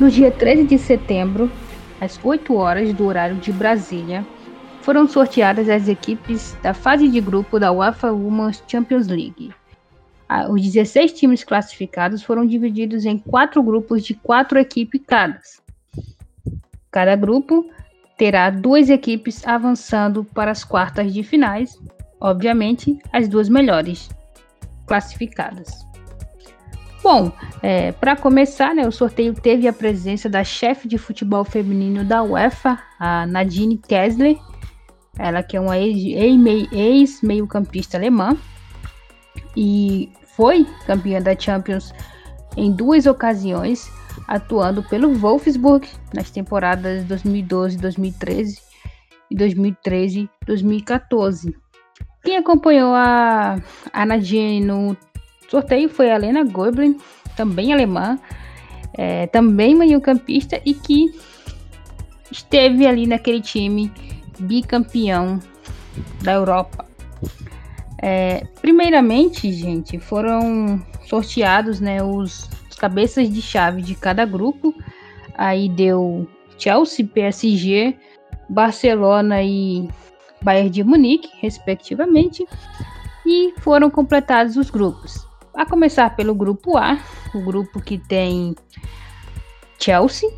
No dia 13 de setembro, às 8 horas do horário de Brasília, foram sorteadas as equipes da fase de grupo da UEFA Women's Champions League. Os 16 times classificados foram divididos em quatro grupos de quatro equipes cada. Cada grupo terá duas equipes avançando para as quartas de finais, obviamente as duas melhores classificadas. Bom, é, para começar, né, o sorteio teve a presença da chefe de futebol feminino da UEFA, a Nadine Kessler, ela que é uma ex-meio-campista alemã e foi campeã da Champions em duas ocasiões, atuando pelo Wolfsburg nas temporadas 2012-2013 e 2013-2014. Quem acompanhou a, a Nadine no sorteio foi a Lena Goblin, também alemã, é, também meio-campista e que esteve ali naquele time bicampeão da Europa. É, primeiramente, gente, foram sorteados né, os cabeças de chave de cada grupo. Aí deu Chelsea, PSG, Barcelona e Bayern de Munique, respectivamente, e foram completados os grupos. A começar pelo grupo A, o grupo que tem Chelsea,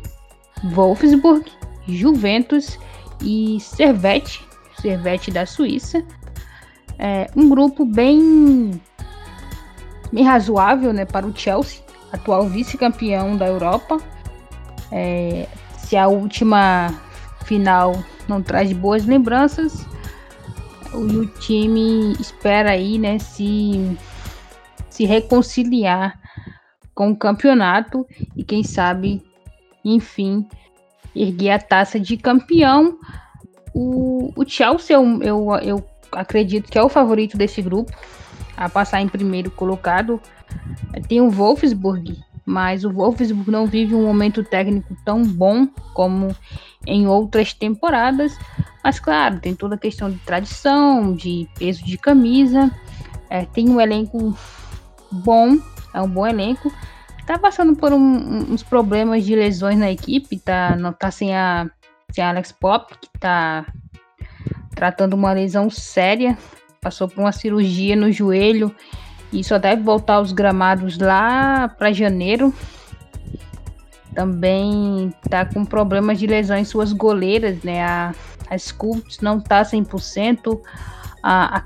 Wolfsburg, Juventus e Servette, Servette da Suíça. É um grupo bem, bem razoável né, para o Chelsea, atual vice-campeão da Europa. É, se a última final não traz boas lembranças, o time espera aí, né, se se reconciliar com o campeonato e quem sabe, enfim, erguer a taça de campeão. O, o Chelsea, eu, eu, eu acredito que é o favorito desse grupo a passar em primeiro colocado. Tem o Wolfsburg, mas o Wolfsburg não vive um momento técnico tão bom como em outras temporadas. Mas claro, tem toda a questão de tradição, de peso de camisa. É, tem um elenco bom, é um bom elenco. Tá passando por um, uns problemas de lesões na equipe, tá, não tá sem a, sem a Alex Pop, que tá tratando uma lesão séria, passou por uma cirurgia no joelho e só deve voltar aos gramados lá para janeiro. Também tá com problemas de lesão em suas goleiras, né? A, a Sculpt não tá 100%. A, a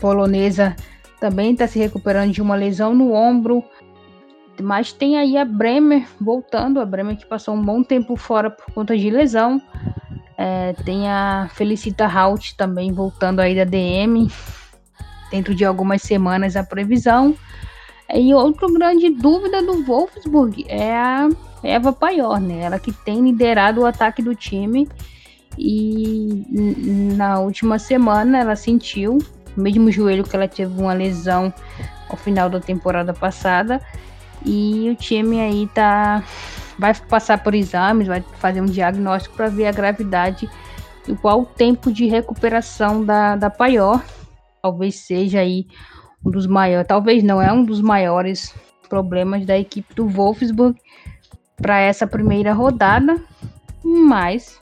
polonesa também está se recuperando de uma lesão no ombro. Mas tem aí a Bremer voltando, a Bremer que passou um bom tempo fora por conta de lesão. É, tem a Felicita Haut também voltando aí da DM, dentro de algumas semanas a previsão. E outra grande dúvida do Wolfsburg é a Eva Paior, né? Ela que tem liderado o ataque do time. E na última semana ela sentiu o mesmo joelho que ela teve uma lesão ao final da temporada passada. E o time aí tá vai passar por exames, vai fazer um diagnóstico para ver a gravidade e qual o tempo de recuperação da, da Paior. Talvez seja aí um dos maiores, talvez não é um dos maiores problemas da equipe do Wolfsburg para essa primeira rodada, mas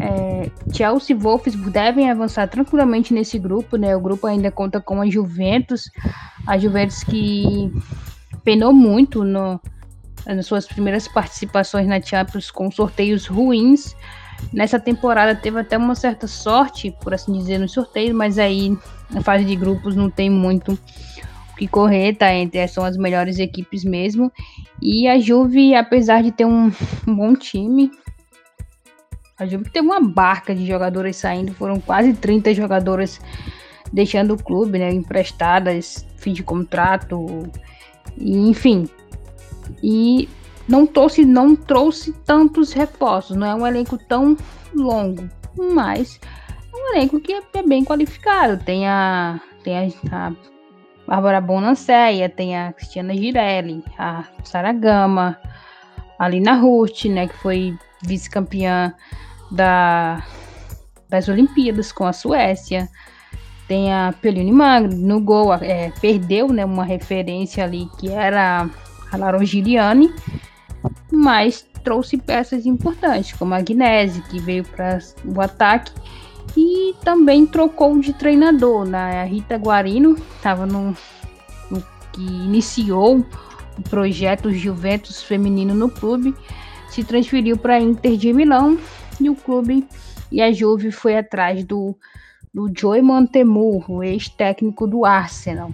é, Chelsea e Wolfsburg devem avançar tranquilamente nesse grupo, né? O grupo ainda conta com a Juventus, a Juventus que penou muito no, nas suas primeiras participações na Champions com sorteios ruins. Nessa temporada teve até uma certa sorte, por assim dizer, no sorteio, mas aí na fase de grupos não tem muito o que correr, tá? Entre são as melhores equipes mesmo. E a Juve, apesar de ter um, um bom time, a Juve teve uma barca de jogadoras saindo, foram quase 30 jogadoras deixando o clube, né, emprestadas, fim de contrato, e, enfim. E não trouxe, não trouxe tantos reforços, não é um elenco tão longo, mas é um elenco que é, é bem qualificado. Tem a, tem a, a Bárbara Bonanceia, tem a Cristiana Girelli, a Sara Gama, a Lina Ruth, né, que foi vice-campeã da, das Olimpíadas com a Suécia. Tem a Peline Magro no gol, é, perdeu né, uma referência ali que era a Larongiliani, mas trouxe peças importantes, como a Gnese, que veio para o ataque, e também trocou de treinador. Né? A Rita Guarino estava no, no, que iniciou o projeto Juventus Feminino no clube, se transferiu para a Inter de Milão e o clube e a Juve foi atrás do, do Joey Montemurro, ex-técnico do Arsenal.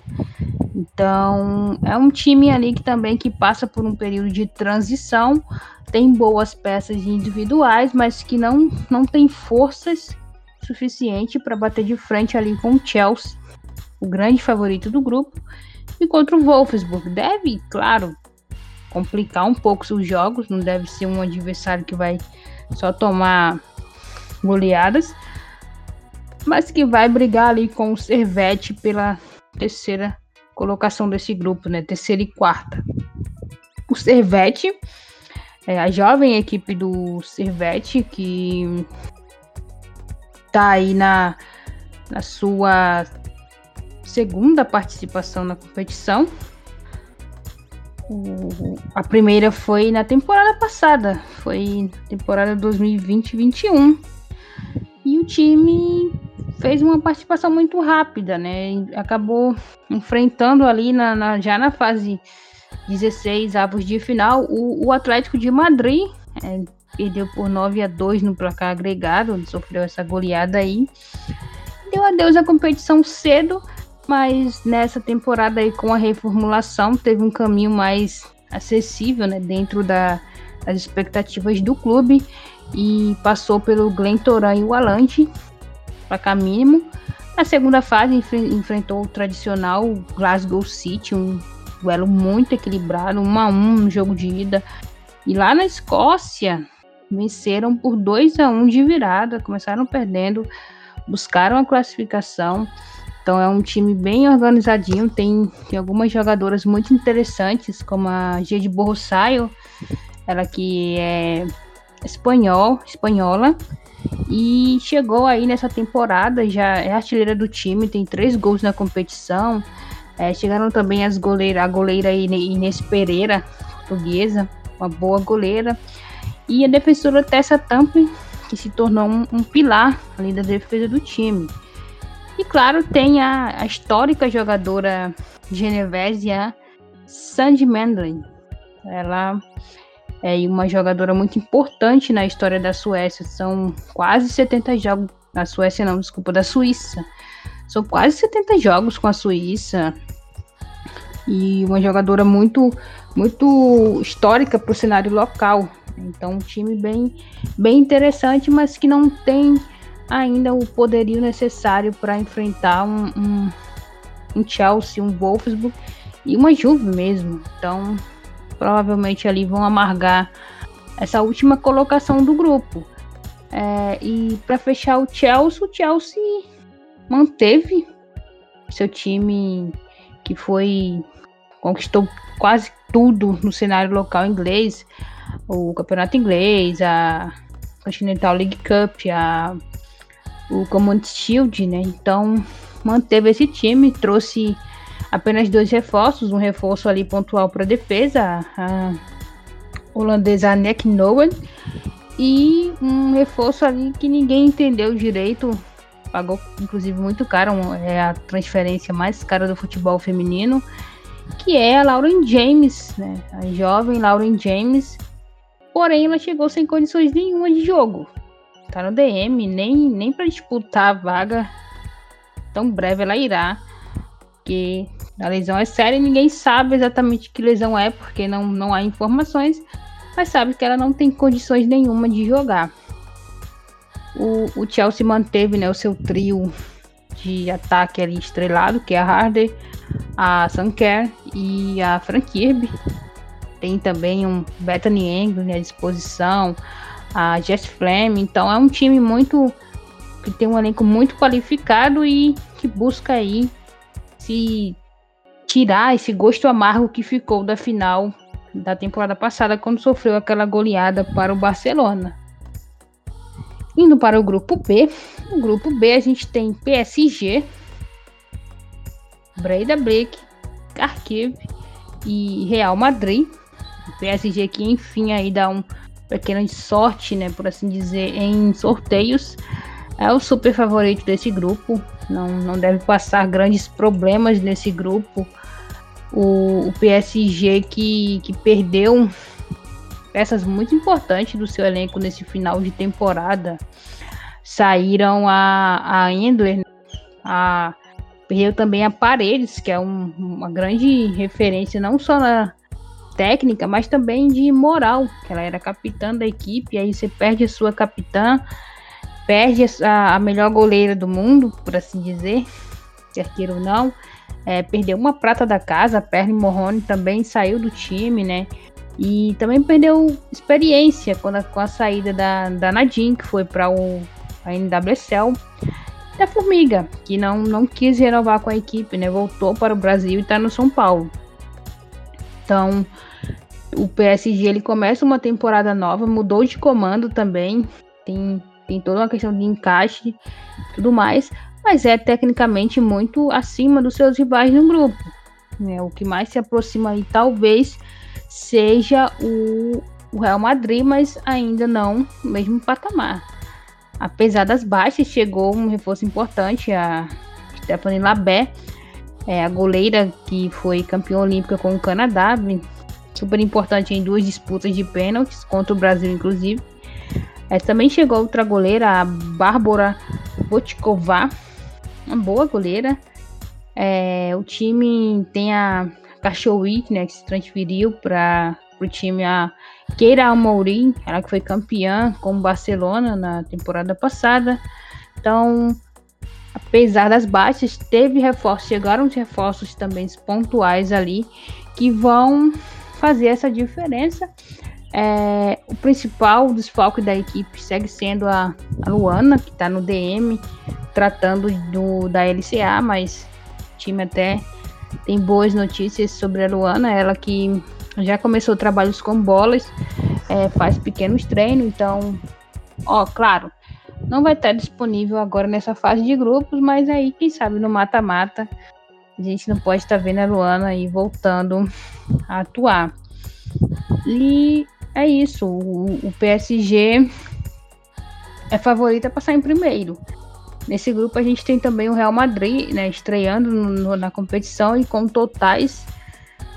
Então, é um time ali que também que passa por um período de transição, tem boas peças individuais, mas que não, não tem forças suficiente para bater de frente ali com o Chelsea, o grande favorito do grupo, e contra o Wolfsburg. Deve, claro, complicar um pouco os jogos, não deve ser um adversário que vai só tomar goleadas, mas que vai brigar ali com o Servete pela terceira colocação desse grupo, né? Terceira e quarta. O Servete, é a jovem equipe do Servete, que tá aí na, na sua segunda participação na competição. A primeira foi na temporada passada, foi temporada 2020-21. E o time fez uma participação muito rápida, né? Acabou enfrentando ali na, na já na fase 16 avos de final o, o Atlético de Madrid. É, perdeu por 9 a 2 no placar agregado, sofreu essa goleada aí. Deu adeus à competição cedo, mas nessa temporada aí com a reformulação teve um caminho mais acessível, né, dentro da, das expectativas do clube e passou pelo Glen Toran e o Alante, placar mínimo. Na segunda fase, enfre enfrentou o tradicional Glasgow City, um duelo muito equilibrado, 1 a 1 no jogo de ida. E lá na Escócia, venceram por 2 a 1 de virada, começaram perdendo, buscaram a classificação. Então é um time bem organizadinho, tem, tem algumas jogadoras muito interessantes, como a Jade Borrosaio, ela que é espanhol, espanhola, e chegou aí nessa temporada, já é artilheira do time, tem três gols na competição. É, chegaram também as goleiras, a goleira Inês Pereira, portuguesa, uma boa goleira. E a defensora Tessa Tampi, que se tornou um, um, pilar ali da defesa do time. E claro, tem a, a histórica jogadora genovese, a Sandy Mandlin. Ela é uma jogadora muito importante na história da Suécia. São quase 70 jogos. Na Suécia, não, desculpa, da Suíça. São quase 70 jogos com a Suíça. E uma jogadora muito, muito histórica para o cenário local. Então, um time bem, bem interessante, mas que não tem ainda o poderio necessário para enfrentar um, um, um Chelsea, um Wolfsburg e uma Juve mesmo. Então, provavelmente ali vão amargar essa última colocação do grupo. É, e para fechar o Chelsea, o Chelsea manteve seu time que foi conquistou quase tudo no cenário local inglês, o campeonato inglês, a Continental League Cup, a o Community Shield, né? Então manteve esse time, trouxe apenas dois reforços, um reforço ali pontual para defesa, a holandesa Nick Nowen, e um reforço ali que ninguém entendeu direito, pagou inclusive muito caro, é a transferência mais cara do futebol feminino, que é a Lauren James, né? A jovem Lauren James, porém ela chegou sem condições nenhuma de jogo. Tá no DM, nem, nem para disputar a vaga tão breve ela irá, porque a lesão é séria e ninguém sabe exatamente que lesão é, porque não, não há informações, mas sabe que ela não tem condições nenhuma de jogar. O, o Chelsea manteve né, o seu trio de ataque ali estrelado, que é a Harder, a Sanker e a Frank Kirby. Tem também um Bethany England à disposição, a Jess Flame. Então é um time muito que tem um elenco muito qualificado e que busca aí se tirar esse gosto amargo que ficou da final da temporada passada, quando sofreu aquela goleada para o Barcelona. Indo para o grupo B, no grupo B a gente tem PSG, Breda Break, Kharkiv e Real Madrid. PSG que enfim aí dá um pequena sorte, né, por assim dizer, em sorteios. É o super favorito desse grupo. Não, não deve passar grandes problemas nesse grupo. O, o PSG que, que perdeu peças muito importantes do seu elenco nesse final de temporada. Saíram a, a Endler, a, perdeu também a Paredes, que é um, uma grande referência não só na técnica, mas também de moral, que ela era capitã da equipe, aí você perde a sua capitã, perde a, a melhor goleira do mundo, por assim dizer, quer queira ou não, é, perdeu uma prata da casa, a Perry Morrone também saiu do time, né? E também perdeu experiência quando com a saída da, da Nadine, que foi para o a NWSL. Da Formiga, que não, não quis renovar com a equipe, né? Voltou para o Brasil e está no São Paulo. Então, o PSG ele começa uma temporada nova, mudou de comando também. Tem, tem toda uma questão de encaixe tudo mais mas é tecnicamente muito acima dos seus rivais no grupo. Né? O que mais se aproxima aí talvez seja o, o Real Madrid, mas ainda não no mesmo patamar. Apesar das baixas, chegou um reforço importante, a Stephanie Labé, é, a goleira que foi campeã olímpica com o Canadá, super importante em duas disputas de pênaltis, contra o Brasil, inclusive. É, também chegou outra goleira, a Bárbara Botkova, uma boa goleira. É, o time tem a Cachorro né, que se transferiu para o time a Keira Amorim, ela que foi campeã com o Barcelona na temporada passada. Então, apesar das baixas, teve reforços, chegaram os reforços também pontuais ali que vão fazer essa diferença. É, o principal desfalque da equipe segue sendo a, a Luana, que está no DM, tratando do, da LCA, mas o time até tem boas notícias sobre a Luana, ela que já começou trabalhos com bolas, é, faz pequenos treinos, então, ó, claro, não vai estar disponível agora nessa fase de grupos, mas aí, quem sabe, no mata-mata, a gente não pode estar vendo a Luana aí voltando a atuar. E é isso, o, o PSG é favorita a passar em primeiro. Nesse grupo a gente tem também o Real Madrid, né, estreando no, na competição e com totais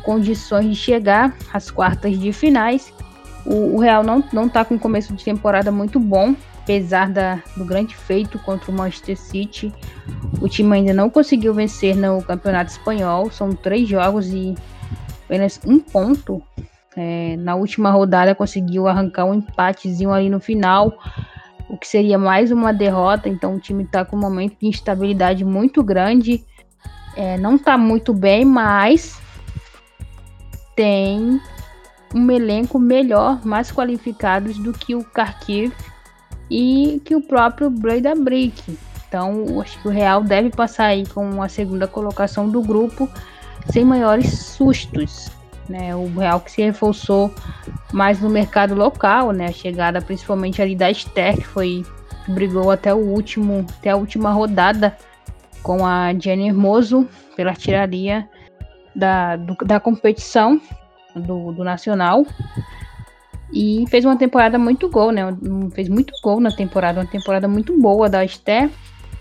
condições de chegar às quartas de finais. O, o Real não, não tá com começo de temporada muito bom, apesar da, do grande feito contra o Manchester City. O time ainda não conseguiu vencer no Campeonato Espanhol, são três jogos e apenas um ponto. É, na última rodada conseguiu arrancar um empatezinho ali no final o que seria mais uma derrota. Então o time está com um momento de instabilidade muito grande. É, não está muito bem, mas tem um elenco melhor, mais qualificados do que o Kharkiv e que o próprio Breda Brick. Então, acho que o Real deve passar aí com a segunda colocação do grupo sem maiores sustos. Né? O Real que se reforçou mais no mercado local, né? A chegada principalmente ali da Esther, que foi brigou até o último, até a última rodada com a Jenny Hermoso pela tiraria da, do, da competição do, do Nacional. E fez uma temporada muito gol, né? Fez muito gol na temporada, uma temporada muito boa da Esther.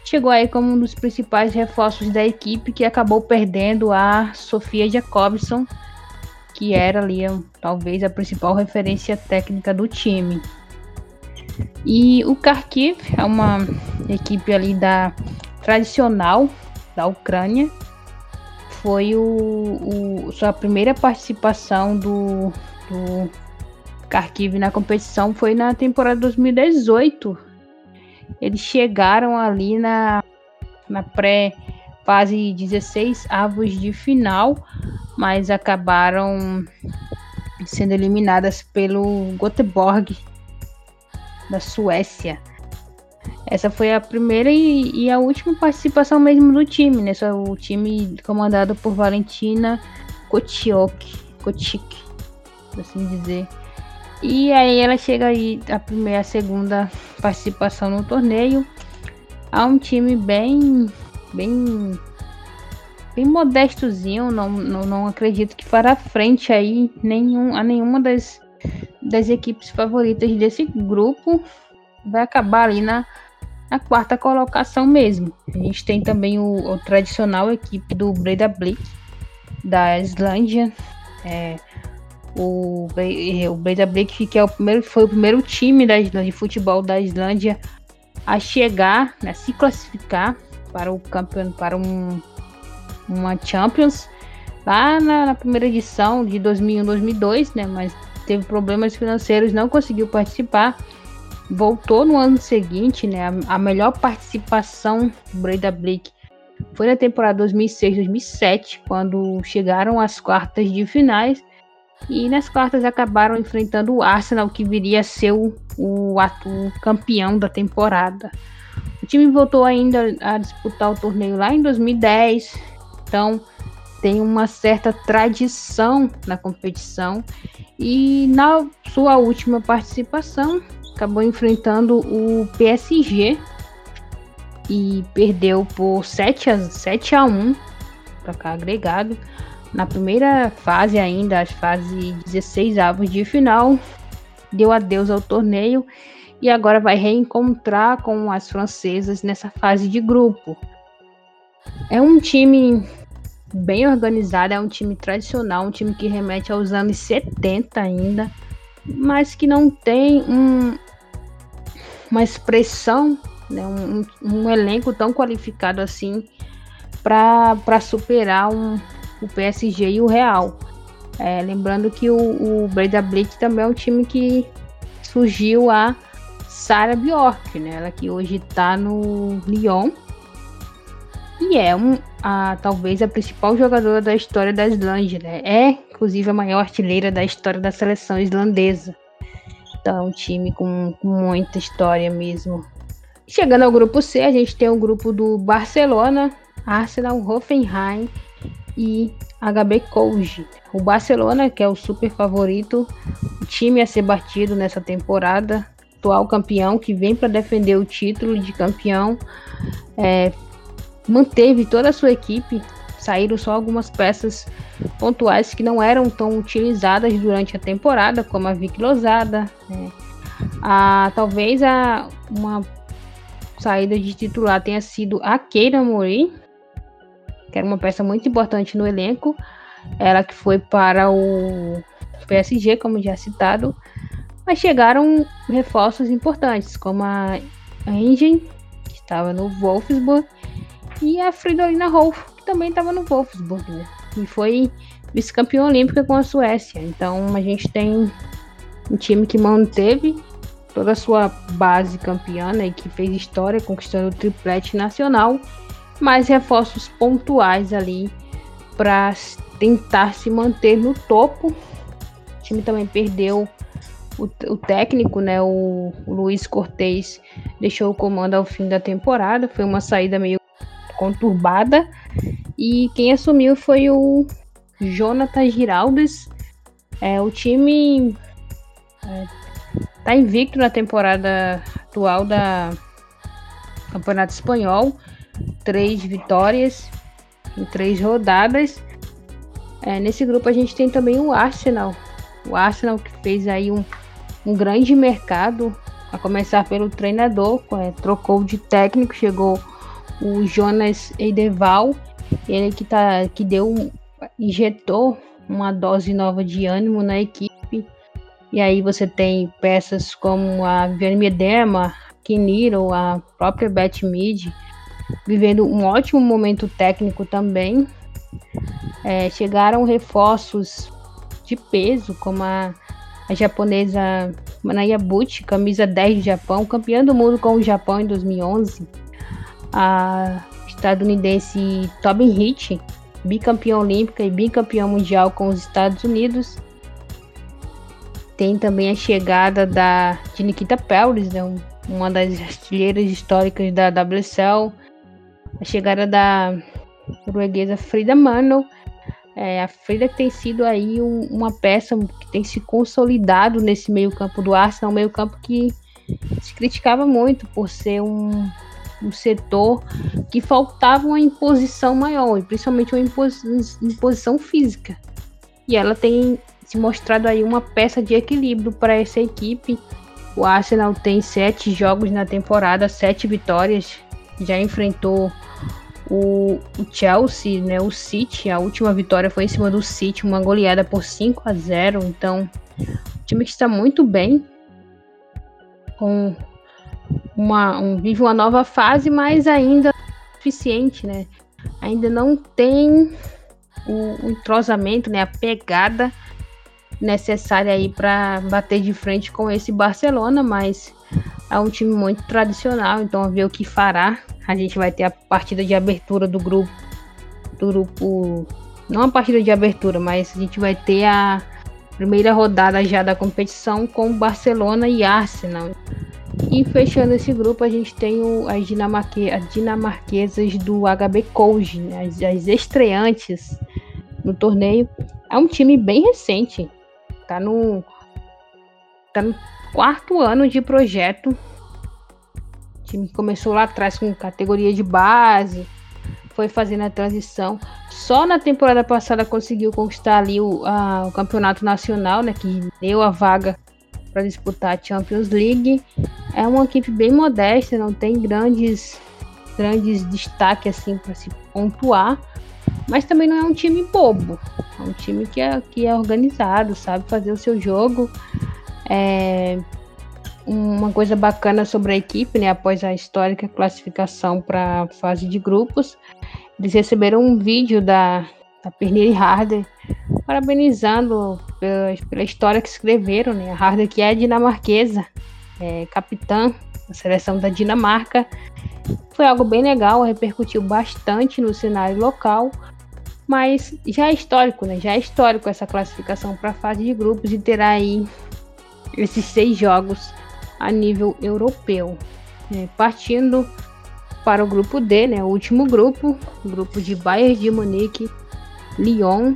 Chegou aí como um dos principais reforços da equipe que acabou perdendo a Sofia Jacobson que era ali talvez a principal referência técnica do time. E o Kharkiv é uma equipe ali da tradicional da Ucrânia. Foi o, o sua primeira participação do, do Kharkiv na competição foi na temporada 2018. Eles chegaram ali na, na pré fase 16 avos de final, mas acabaram sendo eliminadas pelo Göteborg da Suécia. Essa foi a primeira e, e, a última participação mesmo do time, né? Só o time comandado por Valentina Kotiok, Kotik, assim dizer. E aí ela chega aí a primeira, a segunda participação no torneio. Há um time bem bem bem modestozinho, não, não, não acredito que fará frente aí nenhum, a nenhuma das, das equipes favoritas desse grupo. Vai acabar ali na, na quarta colocação mesmo. A gente tem também o, o tradicional equipe do Breda Blick, da Islândia. É, o, o Breda Blick que é o primeiro, foi o primeiro time da Islândia, de futebol da Islândia a chegar, né, se classificar para o campeão, para um, uma Champions lá na, na primeira edição de 2001-2002, né? Mas teve problemas financeiros, não conseguiu participar. Voltou no ano seguinte, né? A, a melhor participação do Breda Blick foi na temporada 2006-2007, quando chegaram às quartas de finais. E nas quartas acabaram enfrentando o Arsenal, que viria a ser o, o, o campeão da temporada. O time voltou ainda a disputar o torneio lá em 2010, então tem uma certa tradição na competição e na sua última participação acabou enfrentando o PSG e perdeu por 7 a, 7 a 1 para cá agregado. Na primeira fase ainda, as fase 16 avos de final, deu adeus ao torneio e agora vai reencontrar com as francesas nessa fase de grupo. É um time bem organizado, é um time tradicional, um time que remete aos anos 70 ainda, mas que não tem um, uma expressão, né, um, um elenco tão qualificado assim para superar um, o PSG e o Real. É, lembrando que o, o Breda Blitz também é um time que surgiu a Sarah Bjork, né? Ela que hoje está no Lyon. E é um, a, talvez a principal jogadora da história da Islândia, né? É, inclusive, a maior artilheira da história da seleção islandesa. Então, é um time com, com muita história mesmo. Chegando ao grupo C, a gente tem o grupo do Barcelona, Arsenal, Hoffenheim e HB Couge. O Barcelona, que é o super favorito, o time a ser batido nessa temporada, atual campeão, que vem para defender o título de campeão, é, manteve toda a sua equipe. Saíram só algumas peças pontuais que não eram tão utilizadas durante a temporada, como a Vicky Lozada. Né? A, talvez a, uma saída de titular tenha sido a Keira Mori, que era uma peça muito importante no elenco. Ela que foi para o PSG, como já citado, mas chegaram reforços importantes, como a Engine, que estava no Wolfsburg, e a Fridolina Rolf, que também estava no Wolfsburg, né? E foi vice-campeã olímpica com a Suécia. Então a gente tem um time que manteve toda a sua base campeã, né, e que fez história conquistando o triplete nacional, mais reforços pontuais ali para tentar se manter no topo. O time também perdeu o, o técnico, né, o, o Luiz Cortez, deixou o comando ao fim da temporada. Foi uma saída meio conturbada. E quem assumiu foi o Jonathan Giraldes. É, o time é, tá invicto na temporada atual da Campeonato Espanhol. Três vitórias em três rodadas. É, nesse grupo a gente tem também o Arsenal. O Arsenal que fez aí um, um grande mercado, a começar pelo treinador, é, trocou de técnico, chegou o Jonas Eideval, ele que, tá, que deu, injetou uma dose nova de ânimo na equipe. E aí você tem peças como a Vianney Dema, Kiniro, a própria Beth Mid, vivendo um ótimo momento técnico também. É, chegaram reforços de peso, como a a japonesa Manayabuchi, camisa 10 do Japão, campeã do mundo com o Japão em 2011. A estadunidense Tobin Hitch, bicampeã olímpica e bicampeã mundial com os Estados Unidos. Tem também a chegada da, de Nikita Pellis, né, uma das artilheiras históricas da WSL. A chegada da norueguesa Frida Mano é, a Frida tem sido aí um, uma peça que tem se consolidado nesse meio campo do Arsenal, um meio campo que se criticava muito por ser um, um setor que faltava uma imposição maior, principalmente uma imposição física. E ela tem se mostrado aí uma peça de equilíbrio para essa equipe. O Arsenal tem sete jogos na temporada, sete vitórias, já enfrentou o, o, Chelsea, né, o City, a última vitória foi em cima do City, uma goleada por 5 a 0. Então, o time que está muito bem, com uma, um, vive uma nova fase, mas ainda suficiente, né? Ainda não tem o, o entrosamento, né, a pegada necessária aí para bater de frente com esse Barcelona, mas é um time muito tradicional, então a ver o que fará. A gente vai ter a partida de abertura do grupo, do grupo, não a partida de abertura, mas a gente vai ter a primeira rodada já da competição com Barcelona e Arsenal. E fechando esse grupo, a gente tem o, as, dinamarque, as dinamarquesas do HB Koji, né? as, as estreantes no torneio. É um time bem recente, tá no, tá no quarto ano de projeto. O time começou lá atrás com categoria de base, foi fazendo a transição. Só na temporada passada conseguiu conquistar ali o, a, o campeonato nacional, né, que deu a vaga para disputar a Champions League. É uma equipe bem modesta, não tem grandes grandes destaques assim para se pontuar, mas também não é um time bobo. É um time que é, que é organizado, sabe fazer o seu jogo. É, uma coisa bacana sobre a equipe, né, após a histórica classificação para a fase de grupos, eles receberam um vídeo da, da Pernille Harder parabenizando pela, pela, história que escreveram, né, a Harder que é dinamarquesa, é, capitã da seleção da Dinamarca. Foi algo bem legal, repercutiu bastante no cenário local, mas já é histórico, né? Já é histórico essa classificação para a fase de grupos e terá aí esses seis jogos a nível europeu. É, partindo para o grupo D, né, o último grupo, grupo de Bayern de Munique, Lyon,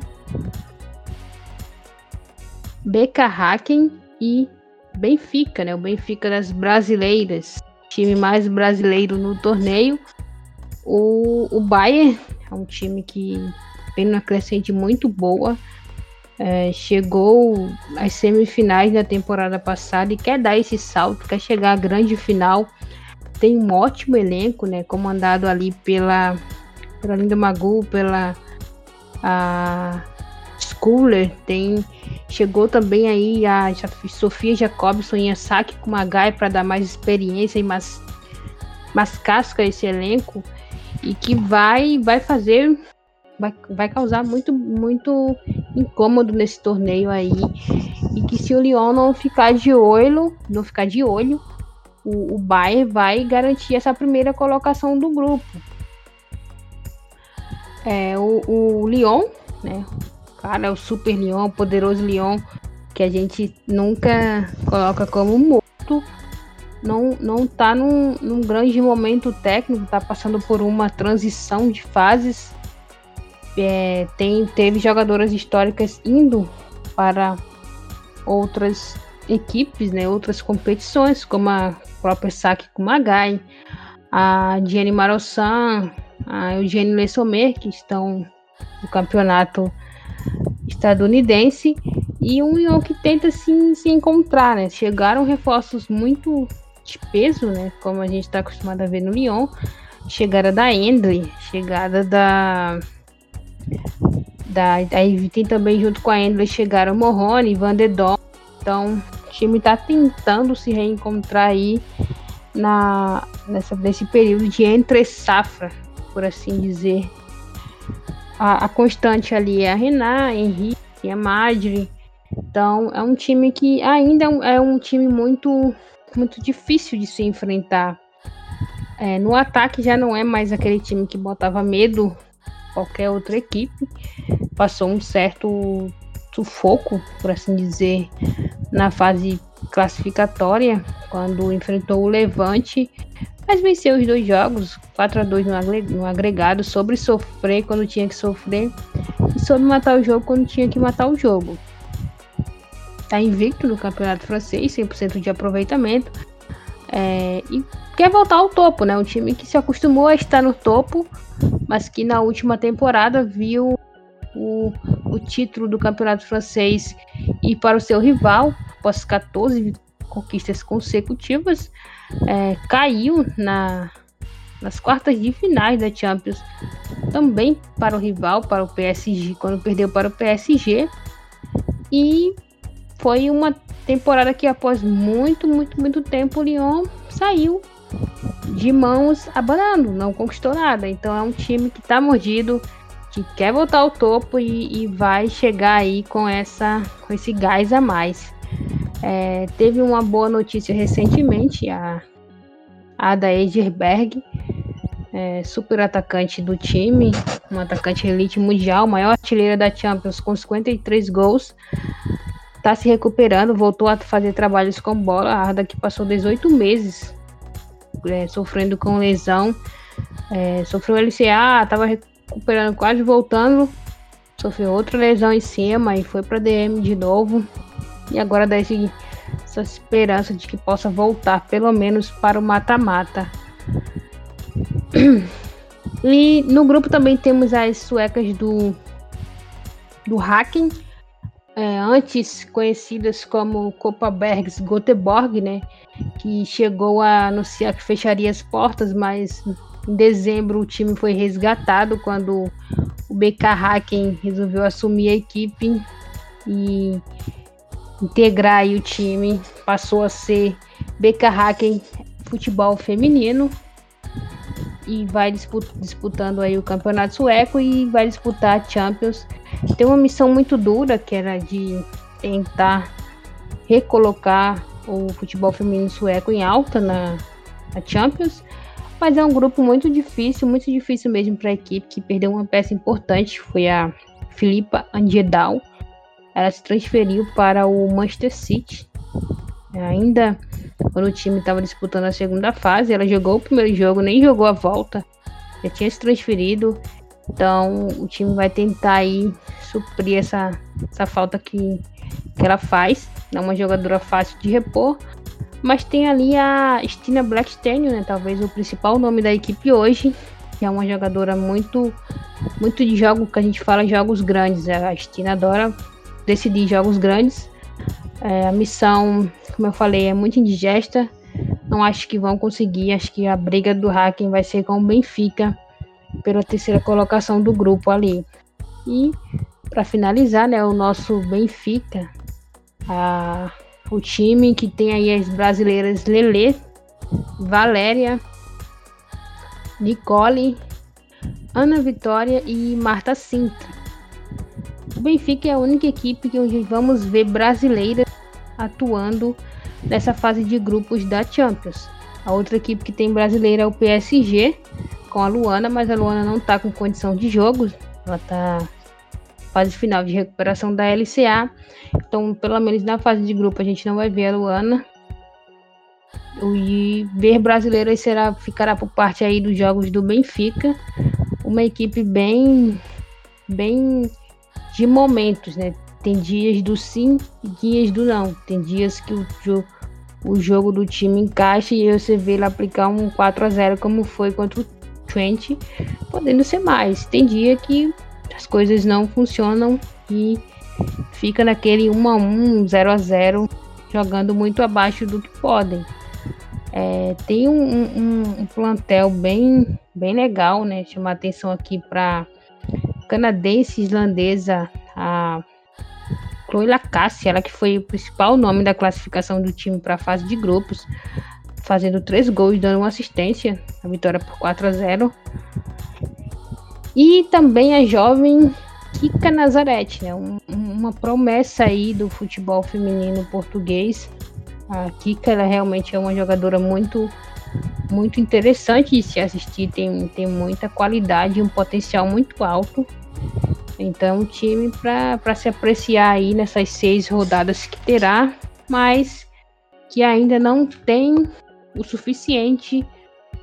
BK Hacken e Benfica, né, o Benfica das brasileiras, time mais brasileiro no torneio. O, o Bayern é um time que vem numa crescente muito boa, é, chegou às semifinais da temporada passada e quer dar esse salto, quer chegar à grande final. Tem um ótimo elenco, né? Comandado ali pela, pela Linda Magu, pela a Schooler, tem chegou também aí a Sofia Jacobson e a Saki Kumagai para dar mais experiência e mais, mais casca a esse elenco e que vai vai fazer vai, vai causar muito, muito incômodo nesse torneio aí. E que se o Lyon não ficar de olho, não ficar de olho, o, o Bayern vai garantir essa primeira colocação do grupo. É, o, o Lyon, né? Cara, é o Super Lyon, o poderoso Lyon, que a gente nunca coloca como morto. Não, não tá num, num grande momento técnico, tá passando por uma transição de fases é, tem, teve jogadoras históricas indo para outras equipes, né, outras competições, como a própria Saki Kumagai, a Jenny Marossan, a Eugênio Lessomer, que estão no campeonato estadunidense, e um Lyon que tenta se, se encontrar, né? Chegaram reforços muito de peso, né? Como a gente está acostumado a ver no Lyon. Chegada da Endley, chegada da da, aí tem também junto com a Endless chegaram Morrone, Van de Dom. Então o time está tentando se reencontrar aí na, nessa, nesse período de entre safra, por assim dizer. A, a constante ali é a Renan, Henrique, a Madre. Então é um time que ainda é um, é um time muito, muito difícil de se enfrentar. É, no ataque já não é mais aquele time que botava medo qualquer outra equipe. Passou um certo sufoco, por assim dizer, na fase classificatória, quando enfrentou o Levante, mas venceu os dois jogos, 4 a 2 no agregado, sobre sofrer quando tinha que sofrer e sobre matar o jogo quando tinha que matar o jogo. Está invicto no campeonato francês, 100% de aproveitamento. É, e quer voltar ao topo, né? Um time que se acostumou a estar no topo, mas que na última temporada viu o, o título do campeonato francês ir para o seu rival, após 14 conquistas consecutivas, é, caiu na, nas quartas de finais da Champions, também para o rival, para o PSG, quando perdeu para o PSG. E foi uma temporada que após muito, muito, muito tempo o Lyon saiu de mãos abanando, não conquistou nada. Então é um time que está mordido, que quer voltar ao topo e, e, vai chegar aí com essa com esse gás a mais. É, teve uma boa notícia recentemente, a, a da Egerberg, é, super atacante do time, um atacante elite mundial, maior artilheira da Champions com 53 gols. Está se recuperando, voltou a fazer trabalhos com bola. A Arda que passou 18 meses é, sofrendo com lesão, é, sofreu LCA, estava recuperando, quase voltando, sofreu outra lesão em cima e foi para DM de novo. E agora dá esse, essa esperança de que possa voltar, pelo menos para o mata-mata. E no grupo também temos as suecas do, do Hacking, é, antes conhecidas como Copa Bergs Göteborg, né? Que chegou a anunciar que fecharia as portas, mas em dezembro o time foi resgatado quando o BK Hacking resolveu assumir a equipe e integrar o time, passou a ser BK Hacken Futebol Feminino e vai disput disputando aí o Campeonato Sueco e vai disputar a Champions. Tem uma missão muito dura que era de tentar recolocar o futebol feminino sueco em alta na, na Champions, mas é um grupo muito difícil, muito difícil mesmo para a equipe que perdeu uma peça importante, foi a Filipa Anjedal, ela se transferiu para o Manchester City. Ainda quando o time estava disputando a segunda fase, ela jogou o primeiro jogo, nem jogou a volta, já tinha se transferido. Então o time vai tentar aí suprir essa, essa falta que, que ela faz. Não é uma jogadora fácil de repor. Mas tem ali a Stina Blackstone, né? Talvez o principal nome da equipe hoje. Que é uma jogadora muito, muito de jogo que a gente fala jogos grandes. A Stina adora decidir jogos grandes. É, a missão, como eu falei, é muito indigesta. Não acho que vão conseguir. Acho que a briga do Hacking vai ser com o Benfica pela terceira colocação do grupo ali. E para finalizar, né, o nosso Benfica, a, o time que tem aí as brasileiras Lele, Valéria, Nicole, Ana Vitória e Marta Sintra. O Benfica é a única equipe que hoje vamos ver brasileira atuando nessa fase de grupos da Champions. A outra equipe que tem brasileira é o PSG, com a Luana, mas a Luana não está com condição de jogo. Ela está fase final de recuperação da LCA. Então, pelo menos na fase de grupo, a gente não vai ver a Luana. E ver brasileiras será, ficará por parte aí dos jogos do Benfica. Uma equipe bem, bem de momentos, né? Tem dias do sim e dias do não. Tem dias que o, jo o jogo do time encaixa e você vê ele aplicar um 4 a 0 como foi contra o Trent, podendo ser mais. Tem dia que as coisas não funcionam e fica naquele 1 a 1, 0 a 0, jogando muito abaixo do que podem. É, tem um, um, um, plantel bem, bem legal, né? Chamar atenção aqui para canadense islandesa, a Chloe Lacasse, ela que foi o principal nome da classificação do time para a fase de grupos, fazendo três gols, dando uma assistência, a vitória por 4 a 0. E também a jovem Kika Nazarete, né? Um, uma promessa aí do futebol feminino português. A Kika ela realmente é uma jogadora muito muito interessante de se assistir, tem, tem muita qualidade, um potencial muito alto. Então, um time para se apreciar aí nessas seis rodadas que terá, mas que ainda não tem o suficiente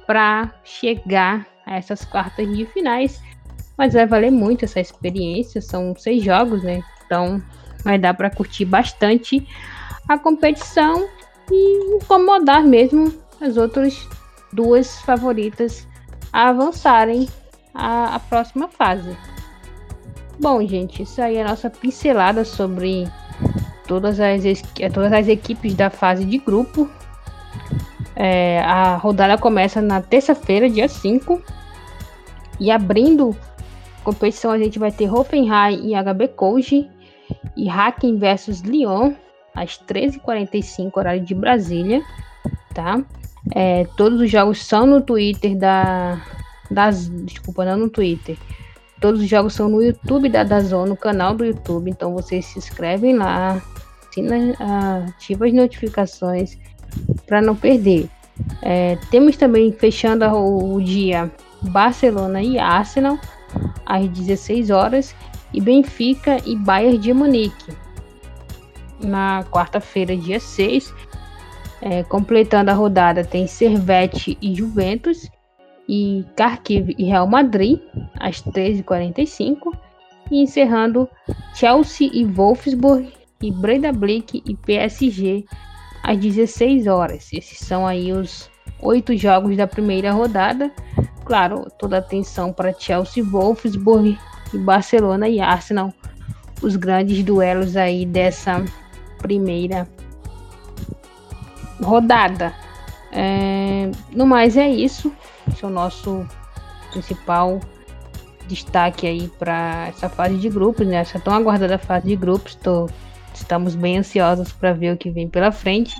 para chegar a essas quartas de finais. Mas vai valer muito essa experiência, são seis jogos, né? Então vai dar para curtir bastante a competição e incomodar mesmo as outras duas favoritas a avançarem à, à próxima fase. Bom, gente, isso aí é a nossa pincelada sobre todas as, todas as equipes da fase de grupo. É, a rodada começa na terça-feira, dia 5. E abrindo competição, a gente vai ter Hoffenheim e HB Koji e Hacken versus Lyon, às 13h45, horário de Brasília, tá? É, todos os jogos são no Twitter da. Das, desculpa, não no Twitter. Todos os jogos são no YouTube da Dazon, no canal do YouTube. Então vocês se inscrevem lá, assina, ativa as notificações para não perder. É, temos também fechando o dia Barcelona e Arsenal às 16 horas e Benfica e Bayern de Munique na quarta-feira, dia 6. É, completando a rodada, tem Servette e Juventus, e Kharkiv e Real Madrid, às 13h45. E encerrando Chelsea e Wolfsburg, e Breda Blick e PSG, às 16 horas. Esses são aí os oito jogos da primeira rodada. Claro, toda atenção para Chelsea, Wolfsburg Barcelona e Arsenal, os grandes duelos aí dessa primeira rodada. É, no mais é isso. Esse é o nosso principal destaque aí para essa fase de grupos, né? Essa tão aguardada fase de grupos. Tô, estamos bem ansiosos para ver o que vem pela frente.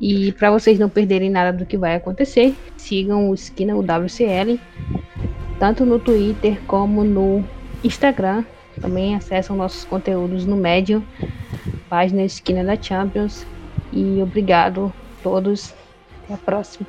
E para vocês não perderem nada do que vai acontecer, sigam o Esquina o WCL, tanto no Twitter como no Instagram. Também acessam nossos conteúdos no Medium, página Esquina da Champions. E obrigado a todos. Até a próxima.